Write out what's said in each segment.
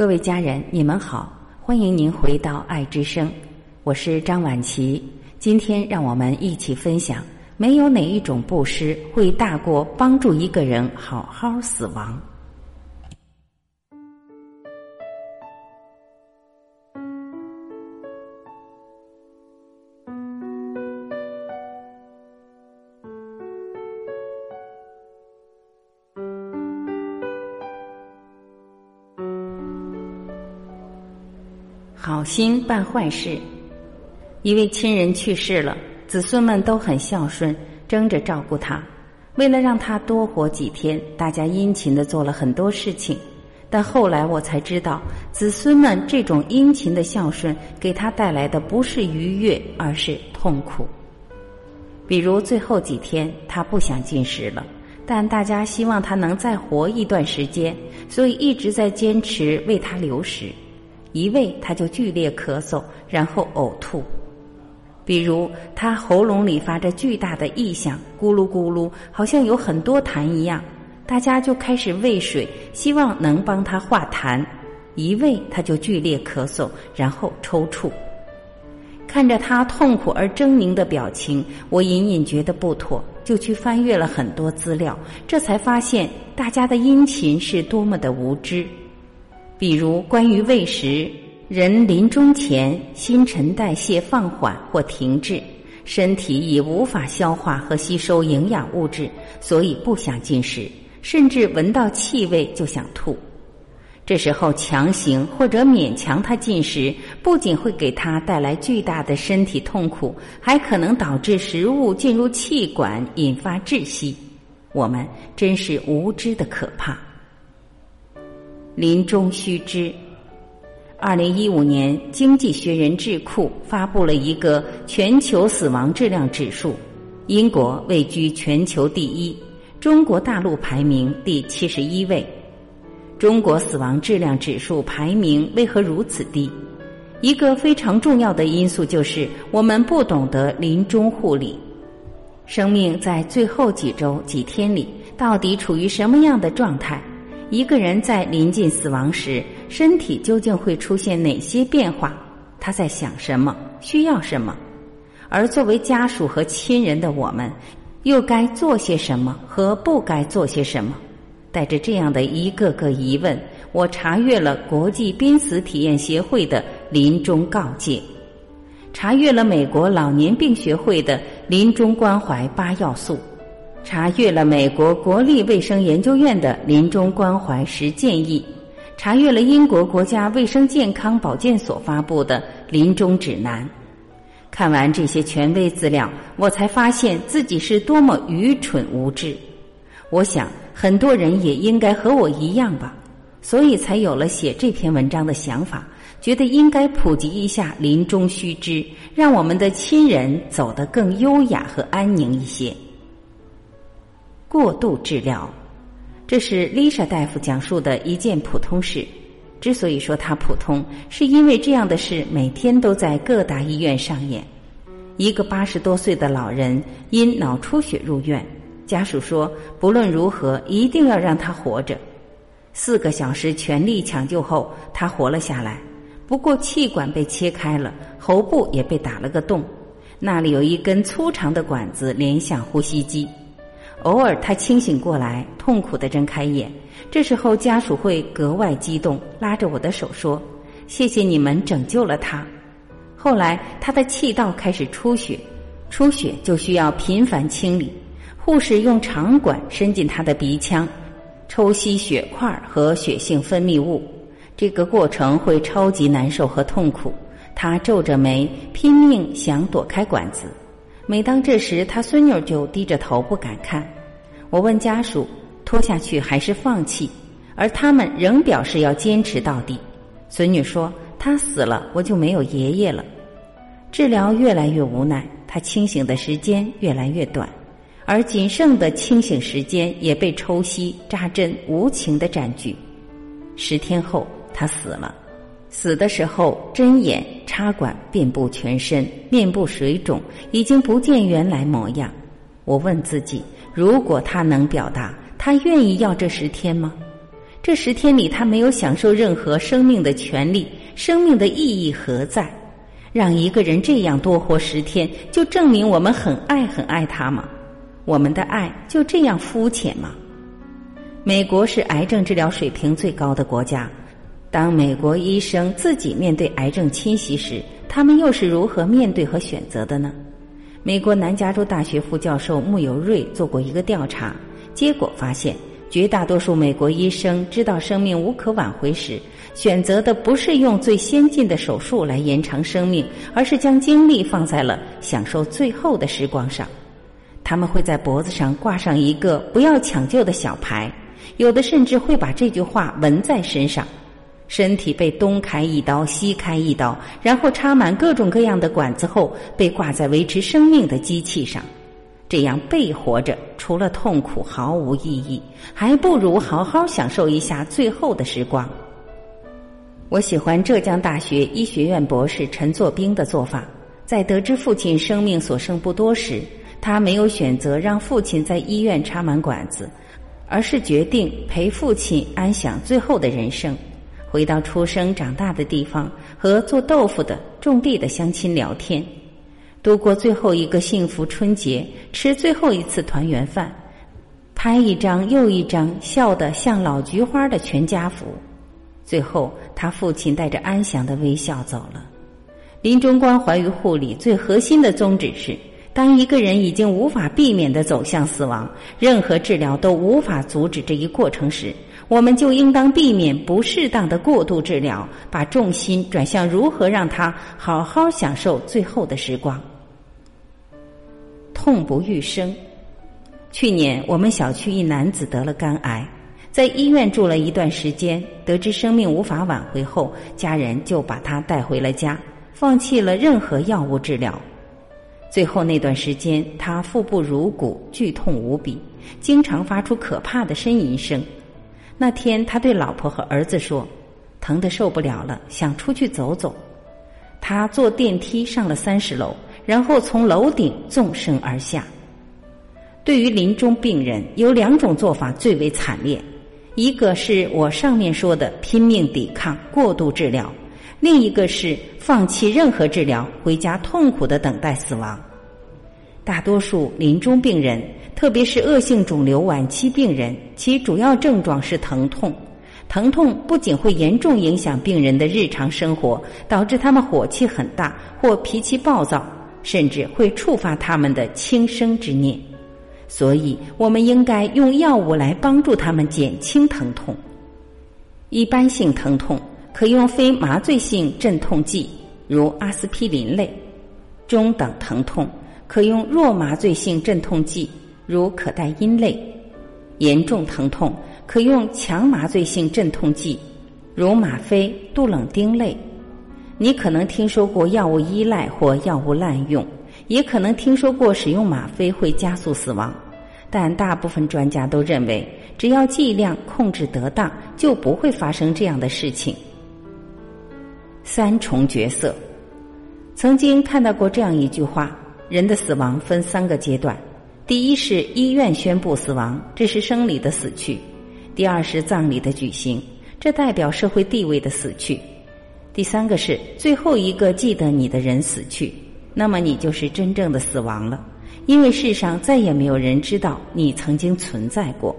各位家人，你们好，欢迎您回到爱之声，我是张婉琪。今天让我们一起分享：没有哪一种布施会大过帮助一个人好好死亡。好心办坏事。一位亲人去世了，子孙们都很孝顺，争着照顾他。为了让他多活几天，大家殷勤的做了很多事情。但后来我才知道，子孙们这种殷勤的孝顺，给他带来的不是愉悦，而是痛苦。比如最后几天，他不想进食了，但大家希望他能再活一段时间，所以一直在坚持为他留食。一喂他就剧烈咳嗽，然后呕吐。比如他喉咙里发着巨大的异响，咕噜咕噜，好像有很多痰一样。大家就开始喂水，希望能帮他化痰。一喂他就剧烈咳嗽，然后抽搐。看着他痛苦而狰狞的表情，我隐隐觉得不妥，就去翻阅了很多资料，这才发现大家的殷勤是多么的无知。比如，关于喂食，人临终前新陈代谢放缓或停滞，身体已无法消化和吸收营养物质，所以不想进食，甚至闻到气味就想吐。这时候强行或者勉强他进食，不仅会给他带来巨大的身体痛苦，还可能导致食物进入气管，引发窒息。我们真是无知的可怕。临终须知。二零一五年，《经济学人》智库发布了一个全球死亡质量指数，英国位居全球第一，中国大陆排名第七十一位。中国死亡质量指数排名为何如此低？一个非常重要的因素就是我们不懂得临终护理。生命在最后几周、几天里，到底处于什么样的状态？一个人在临近死亡时，身体究竟会出现哪些变化？他在想什么？需要什么？而作为家属和亲人的我们，又该做些什么和不该做些什么？带着这样的一个个疑问，我查阅了国际濒死体验协会的临终告诫，查阅了美国老年病学会的临终关怀八要素。查阅了美国国立卫生研究院的临终关怀十建议，查阅了英国国家卫生健康保健所发布的临终指南。看完这些权威资料，我才发现自己是多么愚蠢无知。我想很多人也应该和我一样吧，所以才有了写这篇文章的想法，觉得应该普及一下临终须知，让我们的亲人走得更优雅和安宁一些。过度治疗，这是丽莎大夫讲述的一件普通事。之所以说它普通，是因为这样的事每天都在各大医院上演。一个八十多岁的老人因脑出血入院，家属说不论如何一定要让他活着。四个小时全力抢救后，他活了下来。不过气管被切开了，喉部也被打了个洞，那里有一根粗长的管子连向呼吸机。偶尔他清醒过来，痛苦的睁开眼，这时候家属会格外激动，拉着我的手说：“谢谢你们拯救了他。”后来他的气道开始出血，出血就需要频繁清理，护士用长管伸进他的鼻腔，抽吸血块和血性分泌物，这个过程会超级难受和痛苦。他皱着眉，拼命想躲开管子。每当这时，他孙女就低着头不敢看。我问家属拖下去还是放弃，而他们仍表示要坚持到底。孙女说：“他死了，我就没有爷爷了。”治疗越来越无奈，他清醒的时间越来越短，而仅剩的清醒时间也被抽吸、扎针无情的占据。十天后，他死了。死的时候，针眼插管遍布全身，面部水肿，已经不见原来模样。我问自己：如果他能表达，他愿意要这十天吗？这十天里，他没有享受任何生命的权利，生命的意义何在？让一个人这样多活十天，就证明我们很爱很爱他吗？我们的爱就这样肤浅吗？美国是癌症治疗水平最高的国家。当美国医生自己面对癌症侵袭时，他们又是如何面对和选择的呢？美国南加州大学副教授穆尤瑞做过一个调查，结果发现，绝大多数美国医生知道生命无可挽回时，选择的不是用最先进的手术来延长生命，而是将精力放在了享受最后的时光上。他们会在脖子上挂上一个“不要抢救”的小牌，有的甚至会把这句话纹在身上。身体被东开一刀，西开一刀，然后插满各种各样的管子后，被挂在维持生命的机器上。这样被活着，除了痛苦毫无意义，还不如好好享受一下最后的时光。我喜欢浙江大学医学院博士陈作兵的做法。在得知父亲生命所剩不多时，他没有选择让父亲在医院插满管子，而是决定陪父亲安享最后的人生。回到出生长大的地方，和做豆腐的、种地的乡亲聊天，度过最后一个幸福春节，吃最后一次团圆饭，拍一张又一张笑得像老菊花的全家福。最后，他父亲带着安详的微笑走了。临终关怀与护理最核心的宗旨是：当一个人已经无法避免的走向死亡，任何治疗都无法阻止这一过程时。我们就应当避免不适当的过度治疗，把重心转向如何让他好好享受最后的时光。痛不欲生。去年我们小区一男子得了肝癌，在医院住了一段时间，得知生命无法挽回后，家人就把他带回了家，放弃了任何药物治疗。最后那段时间，他腹部如鼓，剧痛无比，经常发出可怕的呻吟声。那天，他对老婆和儿子说：“疼得受不了了，想出去走走。”他坐电梯上了三十楼，然后从楼顶纵身而下。对于临终病人，有两种做法最为惨烈：一个是我上面说的拼命抵抗、过度治疗；另一个是放弃任何治疗，回家痛苦的等待死亡。大多数临终病人。特别是恶性肿瘤晚期病人，其主要症状是疼痛。疼痛不仅会严重影响病人的日常生活，导致他们火气很大或脾气暴躁，甚至会触发他们的轻生之念。所以，我们应该用药物来帮助他们减轻疼痛。一般性疼痛可用非麻醉性镇痛剂，如阿司匹林类；中等疼痛可用弱麻醉性镇痛剂。如可待因类，严重疼痛可用强麻醉性镇痛剂，如吗啡、杜冷丁类。你可能听说过药物依赖或药物滥用，也可能听说过使用吗啡会加速死亡。但大部分专家都认为，只要剂量控制得当，就不会发生这样的事情。三重角色，曾经看到过这样一句话：人的死亡分三个阶段。第一是医院宣布死亡，这是生理的死去；第二是葬礼的举行，这代表社会地位的死去；第三个是最后一个记得你的人死去，那么你就是真正的死亡了，因为世上再也没有人知道你曾经存在过。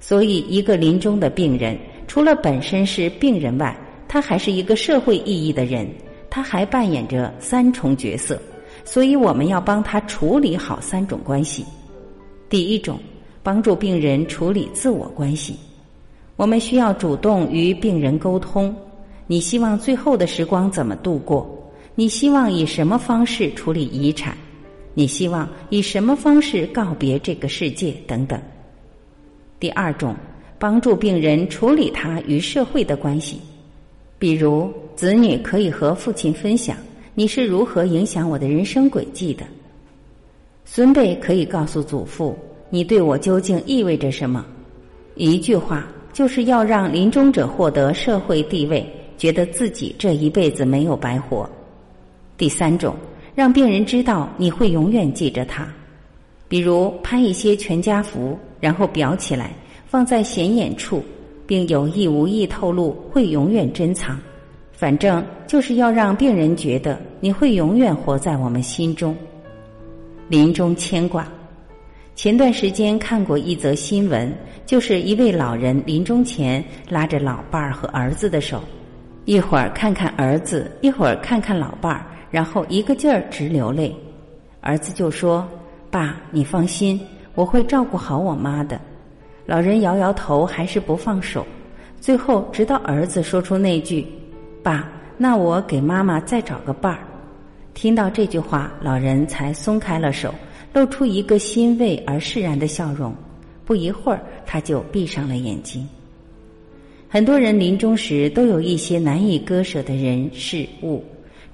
所以，一个临终的病人，除了本身是病人外，他还是一个社会意义的人，他还扮演着三重角色。所以，我们要帮他处理好三种关系。第一种，帮助病人处理自我关系。我们需要主动与病人沟通：你希望最后的时光怎么度过？你希望以什么方式处理遗产？你希望以什么方式告别这个世界？等等。第二种，帮助病人处理他与社会的关系。比如，子女可以和父亲分享。你是如何影响我的人生轨迹的？孙辈可以告诉祖父，你对我究竟意味着什么？一句话，就是要让临终者获得社会地位，觉得自己这一辈子没有白活。第三种，让病人知道你会永远记着他，比如拍一些全家福，然后裱起来，放在显眼处，并有意无意透露会永远珍藏。反正就是要让病人觉得你会永远活在我们心中。临终牵挂。前段时间看过一则新闻，就是一位老人临终前拉着老伴儿和儿子的手，一会儿看看儿子，一会儿看看老伴儿，然后一个劲儿直流泪。儿子就说：“爸，你放心，我会照顾好我妈的。”老人摇摇头，还是不放手。最后，直到儿子说出那句。爸，那我给妈妈再找个伴儿。听到这句话，老人才松开了手，露出一个欣慰而释然的笑容。不一会儿，他就闭上了眼睛。很多人临终时都有一些难以割舍的人事物，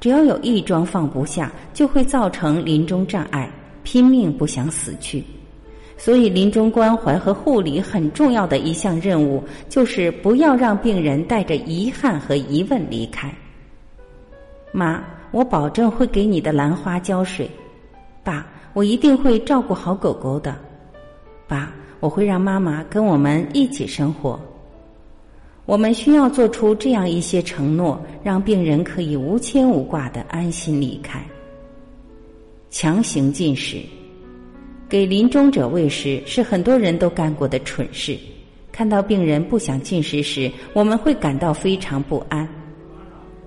只要有一桩放不下，就会造成临终障碍，拼命不想死去。所以，临终关怀和护理很重要的一项任务，就是不要让病人带着遗憾和疑问离开。妈，我保证会给你的兰花浇水。爸，我一定会照顾好狗狗的。爸，我会让妈妈跟我们一起生活。我们需要做出这样一些承诺，让病人可以无牵无挂的安心离开。强行进食。给临终者喂食是很多人都干过的蠢事。看到病人不想进食时，我们会感到非常不安。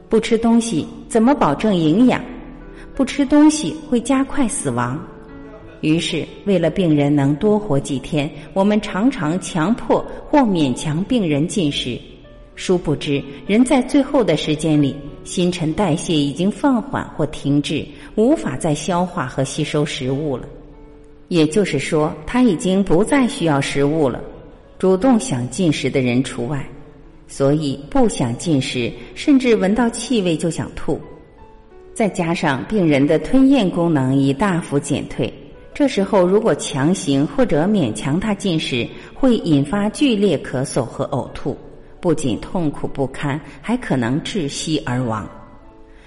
不吃东西怎么保证营养？不吃东西会加快死亡。于是，为了病人能多活几天，我们常常强迫或勉强病人进食。殊不知，人在最后的时间里，新陈代谢已经放缓或停滞，无法再消化和吸收食物了。也就是说，他已经不再需要食物了，主动想进食的人除外。所以，不想进食，甚至闻到气味就想吐。再加上病人的吞咽功能已大幅减退，这时候如果强行或者勉强他进食，会引发剧烈咳嗽和呕吐，不仅痛苦不堪，还可能窒息而亡。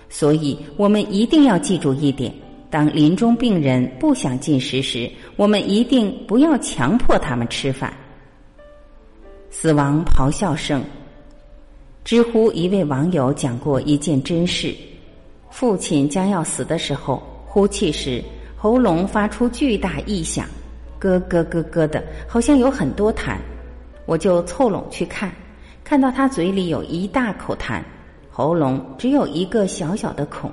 所以我们一定要记住一点。当临终病人不想进食时，我们一定不要强迫他们吃饭。死亡咆哮声。知乎一位网友讲过一件真事：父亲将要死的时候，呼气时喉咙发出巨大异响，咯咯咯咯的，好像有很多痰。我就凑拢去看，看到他嘴里有一大口痰，喉咙只有一个小小的孔。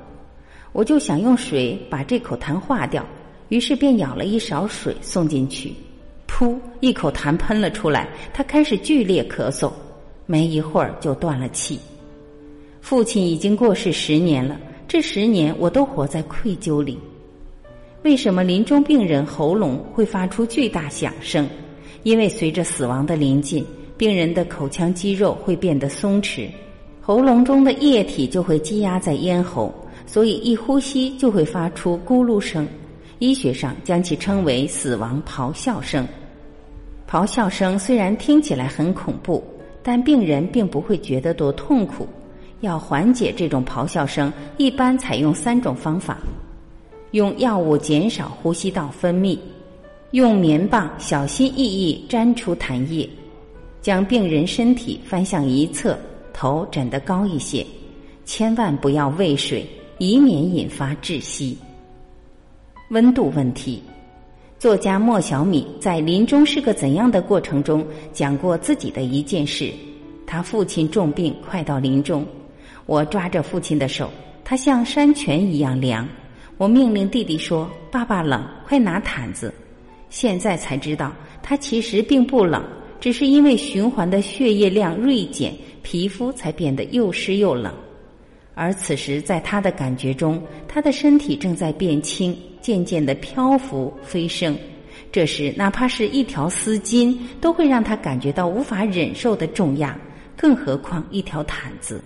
我就想用水把这口痰化掉，于是便舀了一勺水送进去，噗，一口痰喷了出来。他开始剧烈咳嗽，没一会儿就断了气。父亲已经过世十年了，这十年我都活在愧疚里。为什么临终病人喉咙会发出巨大响声？因为随着死亡的临近，病人的口腔肌肉会变得松弛，喉咙中的液体就会积压在咽喉。所以一呼吸就会发出咕噜声，医学上将其称为死亡咆哮声。咆哮声虽然听起来很恐怖，但病人并不会觉得多痛苦。要缓解这种咆哮声，一般采用三种方法：用药物减少呼吸道分泌，用棉棒小心翼翼粘出痰液，将病人身体翻向一侧，头枕得高一些，千万不要喂水。以免引发窒息。温度问题，作家莫小米在《临终是个怎样的过程》中讲过自己的一件事。他父亲重病，快到临终，我抓着父亲的手，他像山泉一样凉。我命令弟弟说：“爸爸冷，快拿毯子。”现在才知道，他其实并不冷，只是因为循环的血液量锐减，皮肤才变得又湿又冷。而此时，在他的感觉中，他的身体正在变轻，渐渐的漂浮飞升。这时，哪怕是一条丝巾，都会让他感觉到无法忍受的重压，更何况一条毯子。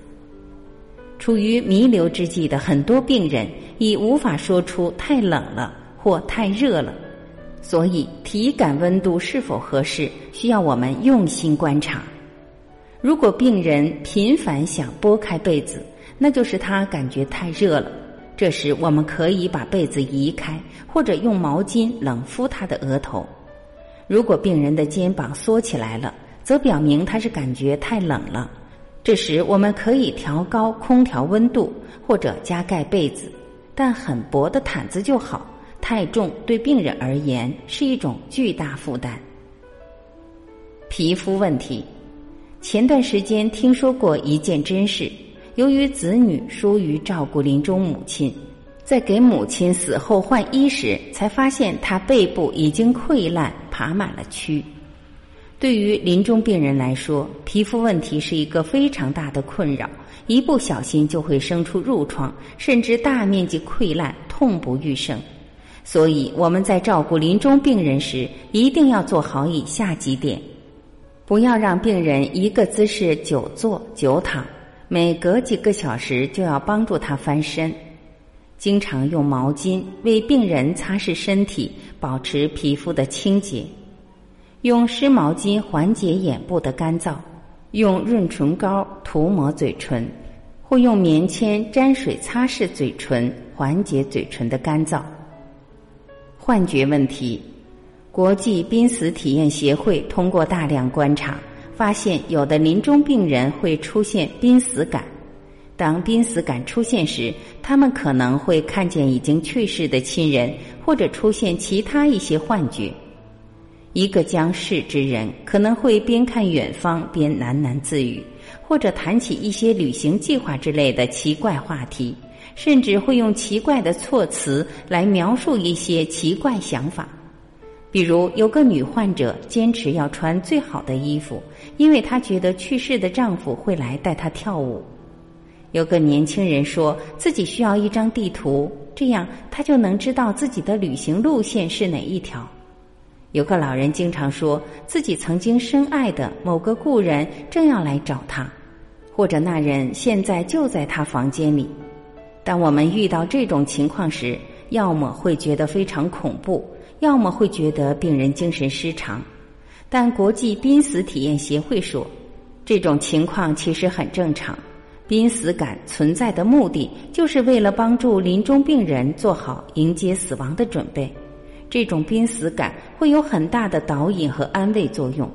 处于弥留之际的很多病人，已无法说出太冷了或太热了，所以体感温度是否合适，需要我们用心观察。如果病人频繁想拨开被子，那就是他感觉太热了，这时我们可以把被子移开，或者用毛巾冷敷他的额头。如果病人的肩膀缩起来了，则表明他是感觉太冷了。这时我们可以调高空调温度或者加盖被子，但很薄的毯子就好。太重对病人而言是一种巨大负担。皮肤问题，前段时间听说过一件真事：由于子女疏于照顾临终母亲，在给母亲死后换衣时，才发现她背部已经溃烂，爬满了蛆。对于临终病人来说，皮肤问题是一个非常大的困扰，一不小心就会生出褥疮，甚至大面积溃烂，痛不欲生。所以我们在照顾临终病人时，一定要做好以下几点：不要让病人一个姿势久坐久躺，每隔几个小时就要帮助他翻身，经常用毛巾为病人擦拭身体，保持皮肤的清洁；用湿毛巾缓解眼部的干燥，用润唇膏涂抹嘴唇，或用棉签沾水擦拭嘴唇，缓解嘴唇的干燥。幻觉问题，国际濒死体验协会通过大量观察，发现有的临终病人会出现濒死感。当濒死感出现时，他们可能会看见已经去世的亲人，或者出现其他一些幻觉。一个将逝之人可能会边看远方边喃喃自语，或者谈起一些旅行计划之类的奇怪话题。甚至会用奇怪的措辞来描述一些奇怪想法，比如有个女患者坚持要穿最好的衣服，因为她觉得去世的丈夫会来带她跳舞；有个年轻人说自己需要一张地图，这样他就能知道自己的旅行路线是哪一条；有个老人经常说自己曾经深爱的某个故人正要来找他，或者那人现在就在他房间里。当我们遇到这种情况时，要么会觉得非常恐怖，要么会觉得病人精神失常。但国际濒死体验协会说，这种情况其实很正常。濒死感存在的目的，就是为了帮助临终病人做好迎接死亡的准备。这种濒死感会有很大的导引和安慰作用。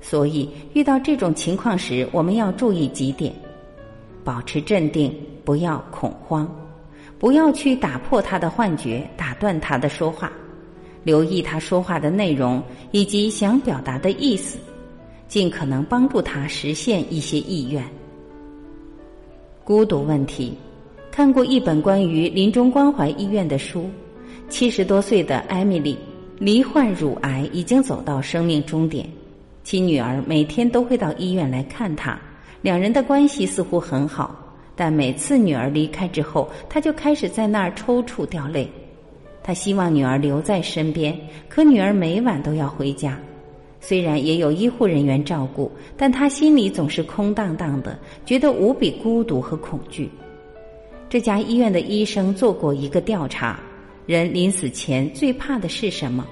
所以，遇到这种情况时，我们要注意几点：保持镇定。不要恐慌，不要去打破他的幻觉，打断他的说话，留意他说话的内容以及想表达的意思，尽可能帮助他实现一些意愿。孤独问题，看过一本关于临终关怀医院的书，七十多岁的艾米丽罹患乳癌，已经走到生命终点，其女儿每天都会到医院来看她，两人的关系似乎很好。但每次女儿离开之后，他就开始在那儿抽搐掉泪。他希望女儿留在身边，可女儿每晚都要回家。虽然也有医护人员照顾，但他心里总是空荡荡的，觉得无比孤独和恐惧。这家医院的医生做过一个调查：人临死前最怕的是什么？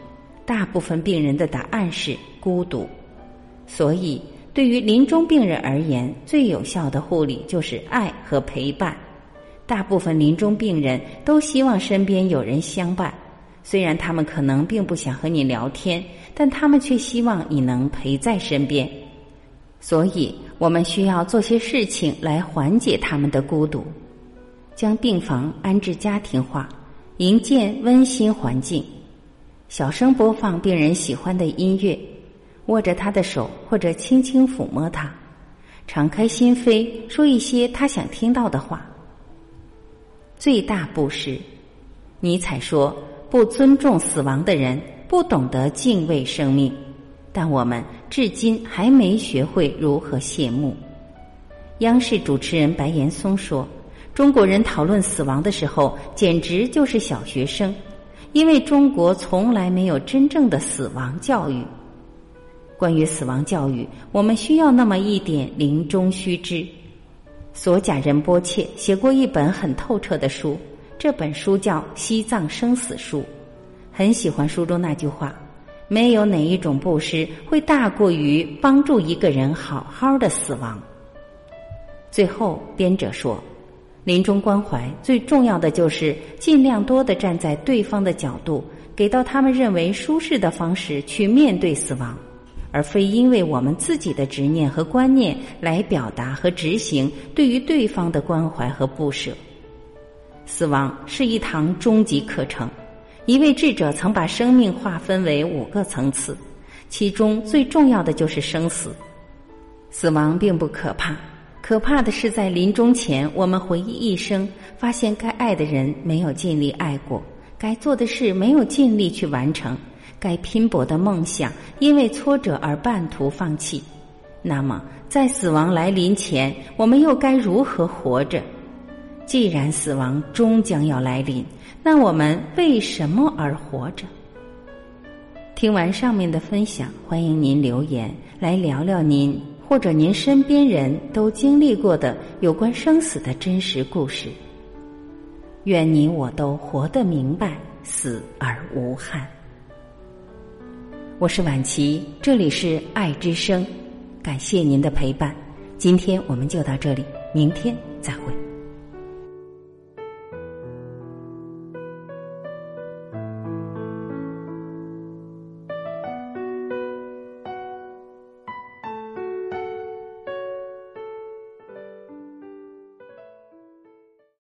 大部分病人的答案是孤独。所以。对于临终病人而言，最有效的护理就是爱和陪伴。大部分临终病人都希望身边有人相伴，虽然他们可能并不想和你聊天，但他们却希望你能陪在身边。所以，我们需要做些事情来缓解他们的孤独：将病房安置家庭化，营建温馨环境，小声播放病人喜欢的音乐。握着他的手，或者轻轻抚摸他，敞开心扉，说一些他想听到的话。最大布施，尼采说：“不尊重死亡的人，不懂得敬畏生命。”但我们至今还没学会如何谢幕。央视主持人白岩松说：“中国人讨论死亡的时候，简直就是小学生，因为中国从来没有真正的死亡教育。”关于死亡教育，我们需要那么一点临终须知。索贾仁波切写过一本很透彻的书，这本书叫《西藏生死书》。很喜欢书中那句话：“没有哪一种布施会大过于帮助一个人好好的死亡。”最后，编者说，临终关怀最重要的就是尽量多的站在对方的角度，给到他们认为舒适的方式去面对死亡。而非因为我们自己的执念和观念来表达和执行对于对方的关怀和不舍。死亡是一堂终极课程。一位智者曾把生命划分为五个层次，其中最重要的就是生死。死亡并不可怕，可怕的是在临终前，我们回忆一生，发现该爱的人没有尽力爱过，该做的事没有尽力去完成，该拼搏的梦想因为挫折而半途放弃。那么，在死亡来临前，我们又该如何活着？既然死亡终将要来临。那我们为什么而活着？听完上面的分享，欢迎您留言来聊聊您或者您身边人都经历过的有关生死的真实故事。愿你我都活得明白，死而无憾。我是婉琪，这里是爱之声，感谢您的陪伴。今天我们就到这里，明天再会。